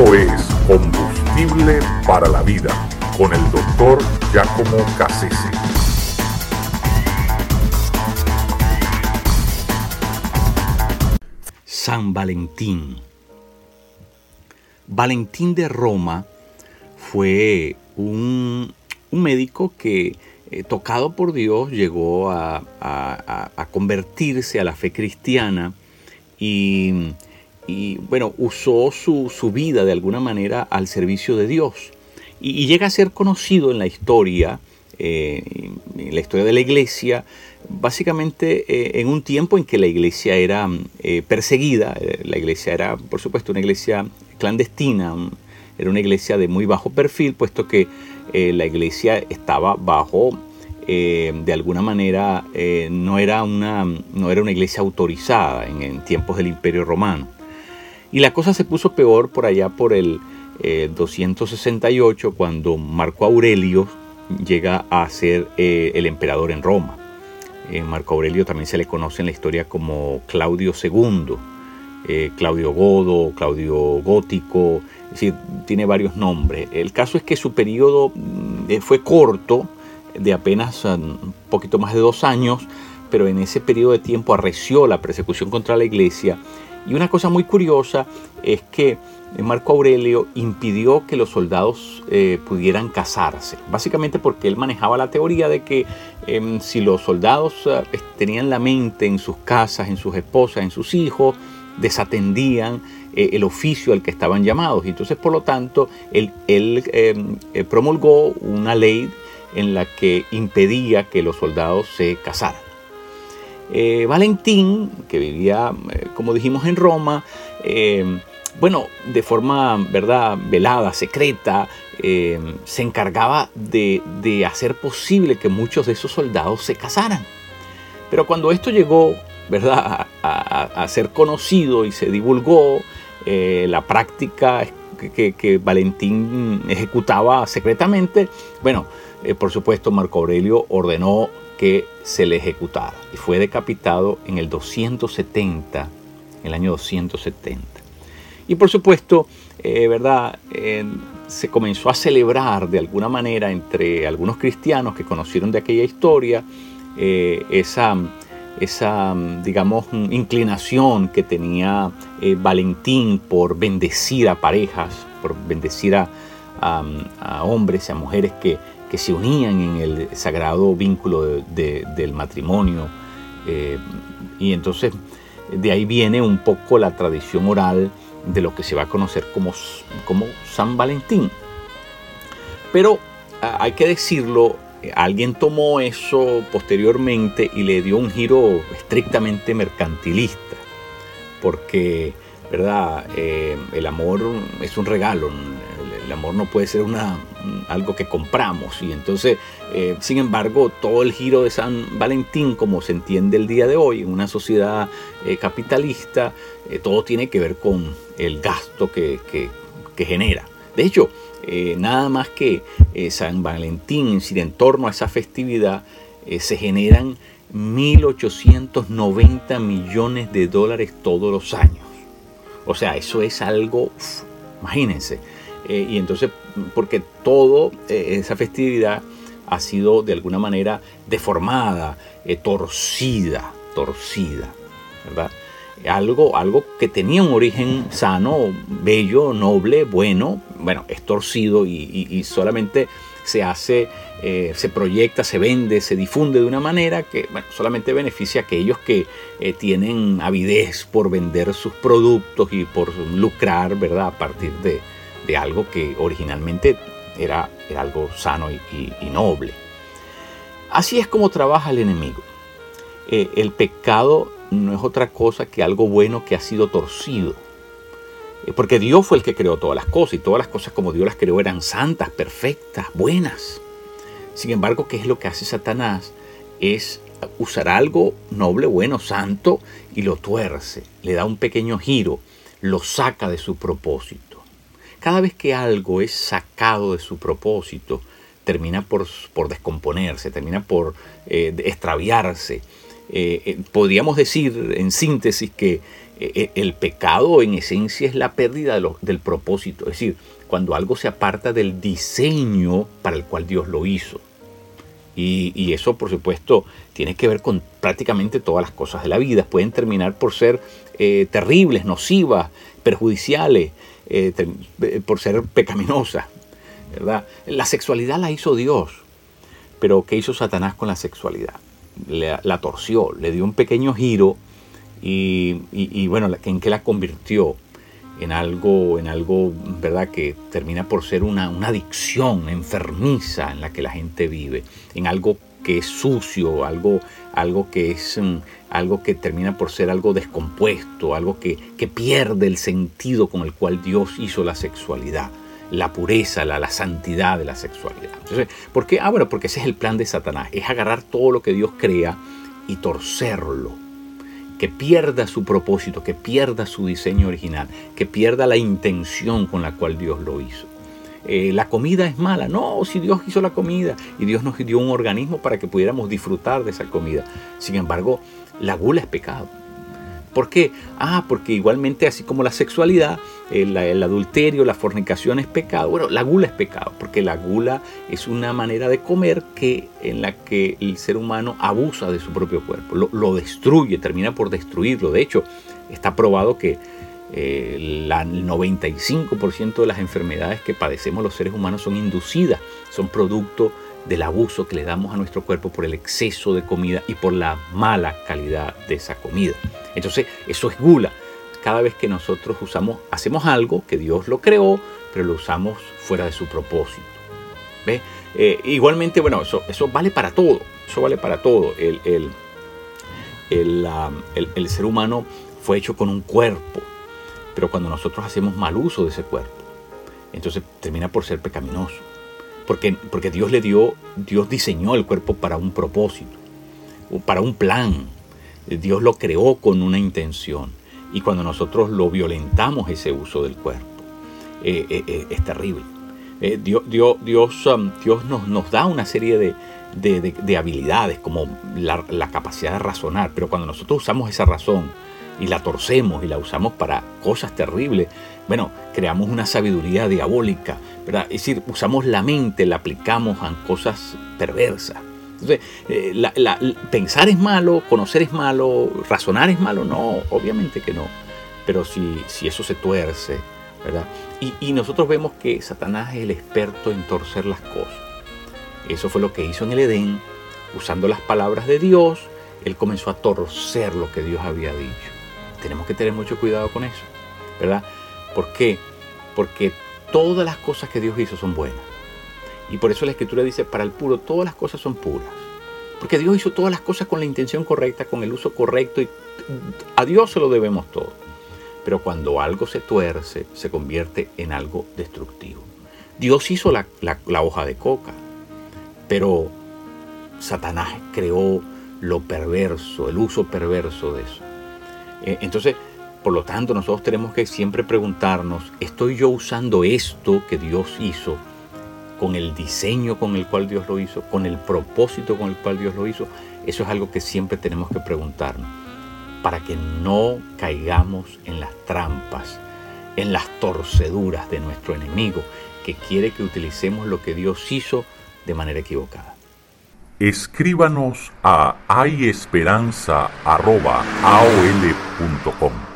Es Combustible para la Vida con el doctor Giacomo Cassese. San Valentín. Valentín de Roma fue un, médico que, eh, tocado por Dios, llegó a, convertirse a la fe cristiana y, bueno, usó su, vida de alguna manera al servicio de Dios. Y, llega a ser conocido en la historia, eh, en la historia de la iglesia, básicamente eh, en un tiempo en que la iglesia era perseguida, la iglesia era por supuesto una iglesia clandestina, era una iglesia de muy bajo perfil, puesto que eh, la iglesia estaba bajo, eh, de alguna manera, eh, no, era una, no era una iglesia autorizada en, tiempos del Imperio Romano. Y la cosa se puso peor por allá por el 268, cuando Marco Aurelio llega a ser el emperador en Roma. Marco Aurelio también se le conoce en la historia como Claudio II. Claudio Godo, Claudio Gótico, tiene varios nombres. El caso es que su periodo mm, eh, fue corto, de apenas ah, un poquito más de dos años, pero en ese periodo de tiempo arreció la persecución contra la iglesia. Y una cosa muy curiosa es que Marco Aurelio impidió que los soldados eh, pudieran casarse, básicamente porque él manejaba la teoría de que em, si los soldados ah, tenían la mente en sus casas, en sus esposas, en sus hijos, desatendían eh, el oficio al que estaban llamados. Y entonces, por lo tanto, él, em, eh, promulgó una ley en la que impedía que los soldados se casaran. Eh, Valentín, que vivía, como dijimos, en Roma, em, bueno, de forma, ¿verdad?, velada, secreta, se encargaba de, hacer posible que muchos de esos soldados se casaran. Pero cuando esto llegó, ¿verdad?, a ser conocido y se divulgó, eh, la práctica que, Valentín ejecutaba secretamente, bueno, eh, por supuesto Marco Aurelio ordenó que se le ejecutara y fue decapitado en el 270, en el año 270. Y por supuesto, eh, ¿verdad? se comenzó a celebrar de alguna manera entre algunos cristianos que conocieron de aquella historia esa esa, digamos, inclinación que tenía eh, Valentín por bendecir a parejas, por bendecir a, hombres y a mujeres que, se unían en el sagrado vínculo del matrimonio. Eh, y entonces de ahí viene un poco la tradición oral de lo que se va a conocer como, como San Valentín. Pero hay que decirlo, alguien tomó eso posteriormente y le dio un giro estrictamente mercantilista, porque, ¿verdad? Eh, el amor es un regalo, el, amor no puede ser una, algo que compramos, y entonces, eh, sin embargo, todo el giro de San Valentín, como se entiende el día de hoy, en una sociedad eh, capitalista, todo tiene que ver con el gasto que, que genera. De hecho, eh, nada más que eh, San Valentín, si en torno a esa festividad eh, se generan 1.890 millones de dólares todos los años. O sea, eso es algo, imagínense. Y entonces, porque toda esa festividad ha sido de alguna manera deformada, torcida, torcida, ¿verdad? algo, algo que tenía un origen sano, bello, noble, bueno, bueno, es torcido y, solamente se hace, eh, se proyecta, se vende, se difunde de una manera que solamente beneficia a aquellos que eh, tienen avidez por vender sus productos y por lucrar, ¿verdad? A partir de, algo que originalmente era, algo sano y, noble. Así es como trabaja el enemigo. Eh, el pecado no es otra cosa que algo bueno que ha sido torcido. Eh, porque Dios fue el que creó todas las cosas y todas las cosas como Dios las creó eran santas, perfectas, buenas. Sin embargo, ¿qué es lo que hace Satanás? Es usar algo noble, bueno, santo y lo tuerce, le da un pequeño giro, lo saca de su propósito. Cada vez que algo es sacado de su propósito, termina por, por descomponerse, termina por eh, extraviarse, podríamos decir en síntesis que el pecado en esencia es la pérdida del propósito, es decir, cuando algo se aparta del diseño para el cual Dios lo hizo. Y, eso, por supuesto, tiene que ver con prácticamente todas las cosas de la vida. Pueden terminar por ser eh, terribles, nocivas, perjudiciales, eh, por ser pecaminosas. ¿verdad? La sexualidad la hizo Dios. Pero ¿qué hizo Satanás con la sexualidad? la torció, le dio un pequeño giro y, y bueno, ¿en qué la convirtió? En algo, en algo, ¿verdad? Que termina por ser una, adicción enfermiza en la que la gente vive, en algo que es sucio, algo, algo que es mm, algo que termina por ser algo descompuesto, algo que, pierde el sentido con el cual Dios hizo la sexualidad, la pureza, la, la santidad de la sexualidad. Entonces, ¿por qué? Ah, bueno, porque ese es el plan de Satanás, es agarrar todo lo que Dios crea y torcerlo que pierda su propósito, que pierda su diseño original, que pierda la intención con la cual Dios lo hizo. Eh, la comida es mala. No, si Dios hizo la comida y Dios nos dio un organismo para que pudiéramos disfrutar de esa comida. Sin embargo, la gula es pecado. ¿Por qué? Ah, porque igualmente así como la sexualidad, el, adulterio, la fornicación es pecado. Bueno, la gula es pecado, porque la gula es una manera de comer que, en la que el ser humano abusa de su propio cuerpo, lo, destruye, termina por destruirlo. De hecho, está probado que eh, el 95% de las enfermedades que padecemos los seres humanos son inducidas, son producto del abuso que le damos a nuestro cuerpo por el exceso de comida y por la mala calidad de esa comida. Entonces, eso es gula. Cada vez que nosotros usamos, hacemos algo que Dios lo creó, pero lo usamos fuera de su propósito. ¿Ve? Eh, igualmente, bueno, eso, eso vale para todo. Eso vale para todo. El, el, ser humano fue hecho con un cuerpo, pero cuando nosotros hacemos mal uso de ese cuerpo, entonces termina por ser pecaminoso. Porque, porque Dios le dio, Dios diseñó el cuerpo para un propósito, para un plan, Dios lo creó con una intención. Y cuando nosotros lo violentamos ese uso del cuerpo, eh, eh, eh, es terrible. Dios, Dios, Dios, um, Dios nos, nos, da una serie de, habilidades, como la, la, capacidad de razonar, pero cuando nosotros usamos esa razón y la torcemos y la usamos para cosas terribles, bueno, creamos una sabiduría diabólica, ¿verdad? Es decir, usamos la mente, la aplicamos a cosas perversas. Entonces, eh, pensar es malo, conocer es malo, razonar es malo, no, obviamente que no. Pero si, si eso se tuerce, ¿verdad? Y, nosotros vemos que Satanás es el experto en torcer las cosas. Eso fue lo que hizo en el Edén, usando las palabras de Dios, él comenzó a torcer lo que Dios había dicho. Tenemos que tener mucho cuidado con eso, ¿verdad? ¿Por qué? Porque todas las cosas que Dios hizo son buenas. Y por eso la escritura dice, para el puro todas las cosas son puras. Porque Dios hizo todas las cosas con la intención correcta, con el uso correcto y a Dios se lo debemos todo. Pero cuando algo se tuerce, se convierte en algo destructivo. Dios hizo la, hoja de coca, pero Satanás creó lo perverso, el uso perverso de eso. Eh, entonces, por lo tanto, nosotros tenemos que siempre preguntarnos, ¿estoy yo usando esto que Dios hizo con el diseño con el cual Dios lo hizo, con el propósito con el cual Dios lo hizo, eso es algo que siempre tenemos que preguntarnos, para que no caigamos en las trampas, en las torceduras de nuestro enemigo, que quiere que utilicemos lo que Dios hizo de manera equivocada. Escríbanos a hayesperanza.aol.com